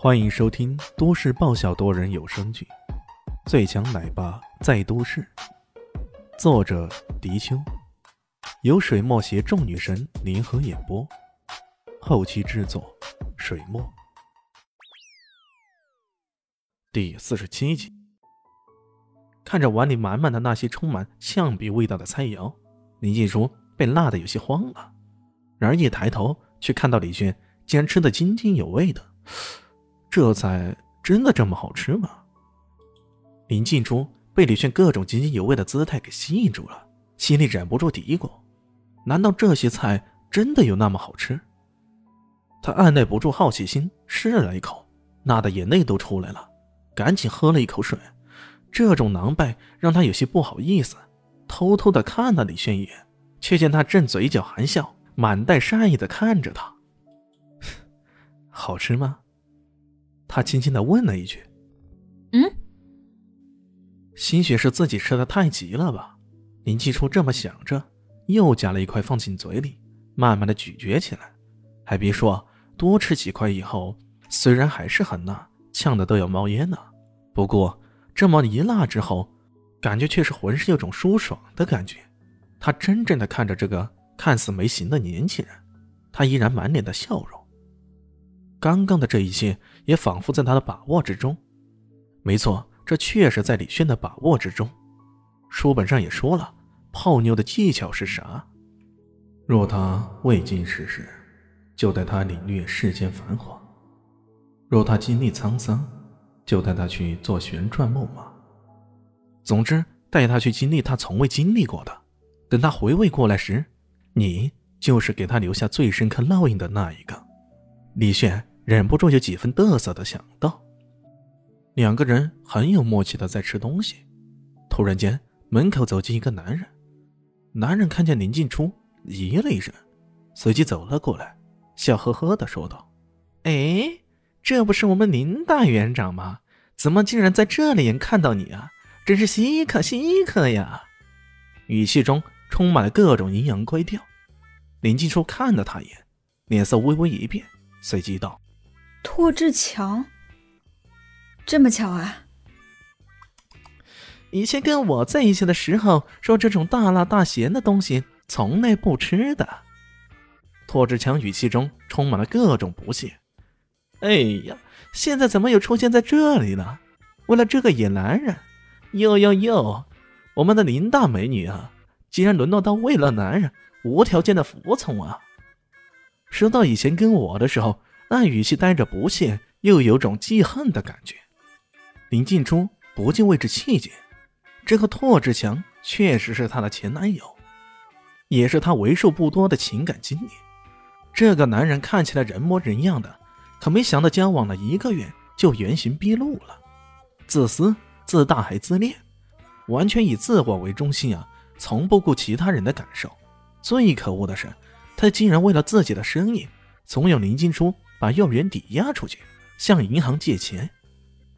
欢迎收听都市爆笑多人有声剧《最强奶爸在都市》，作者：迪秋，由水墨携众女神联合演播，后期制作：水墨。第四十七集，看着碗里满满的那些充满象鼻味道的菜肴，林静茹被辣得有些慌了。然而一抬头，却看到李轩竟然吃得津津有味的。这菜真的这么好吃吗？林静初被李炫各种津津有味的姿态给吸引住了，心里忍不住嘀咕：难道这些菜真的有那么好吃？他按耐不住好奇心，试了一口，辣的眼泪都出来了，赶紧喝了一口水。这种狼狈让他有些不好意思，偷偷的看了李炫一眼，却见他正嘴角含笑，满带善意的看着他。好吃吗？他轻轻的问了一句：“嗯。”兴许是自己吃的太急了吧？林继初这么想着，又夹了一块放进嘴里，慢慢的咀嚼起来。还别说，多吃几块以后，虽然还是很辣，呛的都要冒烟了。不过这么一辣之后，感觉却是浑身有种舒爽的感觉。他真正的看着这个看似没型的年轻人，他依然满脸的笑容。刚刚的这一切也仿佛在他的把握之中。没错，这确实在李轩的把握之中。书本上也说了，泡妞的技巧是啥？若他未经世事，就带他领略世间繁华；若他经历沧桑，就带他去做旋转木马。总之，带他去经历他从未经历过的。等他回味过来时，你就是给他留下最深刻烙印的那一个。李炫忍不住有几分得瑟的想到，两个人很有默契的在吃东西。突然间，门口走进一个男人。男人看见林静初，咦了一声，随即走了过来，笑呵呵的说道：“哎，这不是我们林大园长吗？怎么竟然在这里也看到你啊？真是稀客稀客呀！”语气中充满了各种阴阳怪调。林静初看了他一眼，脸色微微一变。随即道：“拓志强，这么巧啊！以前跟我在一起的时候，说这种大辣大咸的东西从来不吃的。”拓志强语气中充满了各种不屑。“哎呀，现在怎么又出现在这里了？为了这个野男人？哟哟哟，我们的林大美女啊，竟然沦落到为了男人无条件的服从啊！”说到以前跟我的时候，那语气带着不屑，又有种记恨的感觉。林静初不禁为之气结。这个拓志强确实是她的前男友，也是她为数不多的情感经历。这个男人看起来人模人样的，可没想到交往了一个月就原形毕露了。自私、自大还自恋，完全以自我为中心啊，从不顾其他人的感受。最可恶的是。他竟然为了自己的生意，怂恿林静初把幼儿园抵押出去，向银行借钱。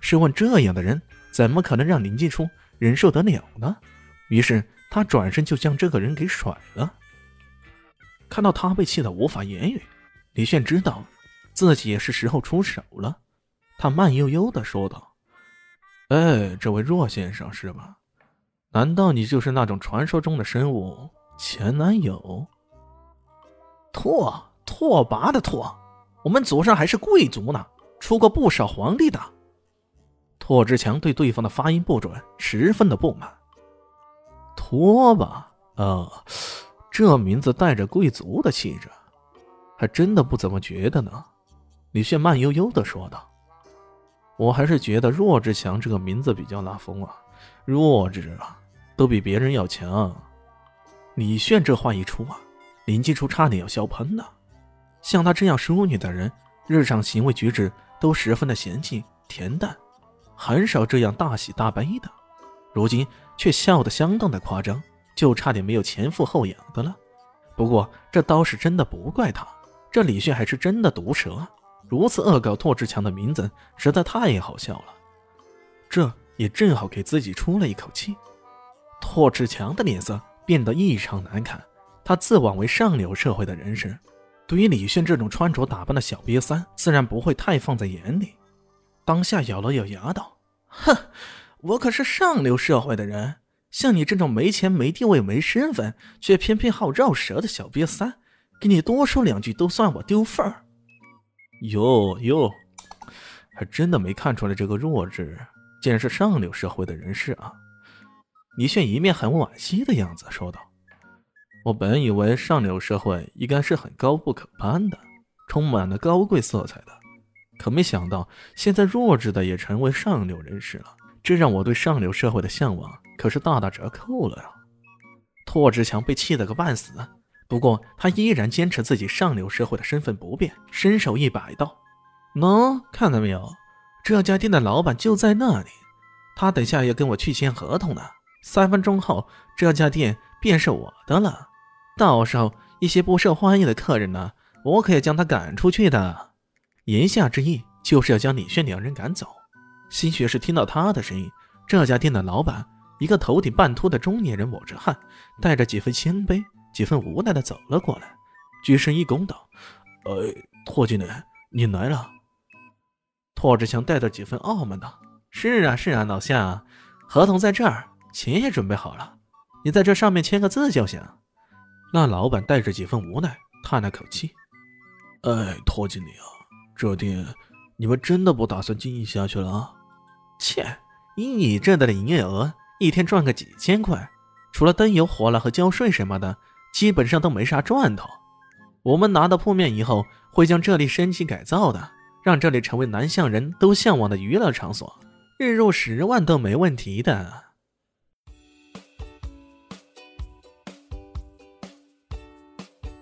试问这样的人，怎么可能让林静初忍受得了呢？于是他转身就将这个人给甩了。看到他被气得无法言语，李炫知道自己也是时候出手了。他慢悠悠地说道：“哎，这位若先生是吧？难道你就是那种传说中的生物前男友？”拓拓跋的拓，我们祖上还是贵族呢，出过不少皇帝的。拓志强对对方的发音不准十分的不满。拓吧，呃，这名字带着贵族的气质，还真的不怎么觉得呢。李炫慢悠悠的说道：“我还是觉得弱志强这个名字比较拉风啊，弱智啊，都比别人要强。”李炫这话一出啊。林静初差点要笑喷了。像她这样淑女的人，日常行为举止都十分的娴静恬淡，很少这样大喜大悲的。如今却笑得相当的夸张，就差点没有前俯后仰的了。不过这倒是真的不怪她，这李炫还是真的毒舌，如此恶搞拓志强的名字，实在太好笑了。这也正好给自己出了一口气。拓志强的脸色变得异常难看。他自枉为上流社会的人士，对于李炫这种穿着打扮的小瘪三，自然不会太放在眼里。当下咬了咬牙道：“哼，我可是上流社会的人，像你这种没钱、没地位、没身份，却偏偏好绕舌的小瘪三，给你多说两句都算我丢份儿。”哟哟，还真的没看出来这个弱智竟然是上流社会的人士啊！李炫一面很惋惜的样子说道：“我本以为上流社会应该是很高不可攀的，充满了高贵色彩的。”可没想到，现在弱智的也成为上流人士了，这让我对上流社会的向往可是大打折扣了呀！拓志强被气得个半死，不过他依然坚持自己上流社会的身份不变，伸手一摆道：“喏，看到没有，这家店的老板就在那里，他等下要跟我去签合同呢。三分钟后，这家店便是我的了。到时候一些不受欢迎的客人呢，我可以将他赶出去的。”言下之意就是要将李炫两人赶走。新学士听到他的声音，这家店的老板，一个头顶半秃的中年人抹着汗，带着几分谦卑、几分无奈的走了过来，鞠身一躬道：“呃，拓经理，你来了。”拓志强带着几分傲慢道：“是啊，是啊，老夏，合同在这儿，钱也准备好了，你在这上面签个字就行。”那老板带着几分无奈，叹了口气：“哎，托经理啊。”这店，你们真的不打算经营下去了？切，以你这的营业额，一天赚个几千块，除了灯油火蜡和交税什么的，基本上都没啥赚头。我们拿到铺面以后，会将这里升级改造的，让这里成为南向人都向往的娱乐场所，日入十万都没问题的。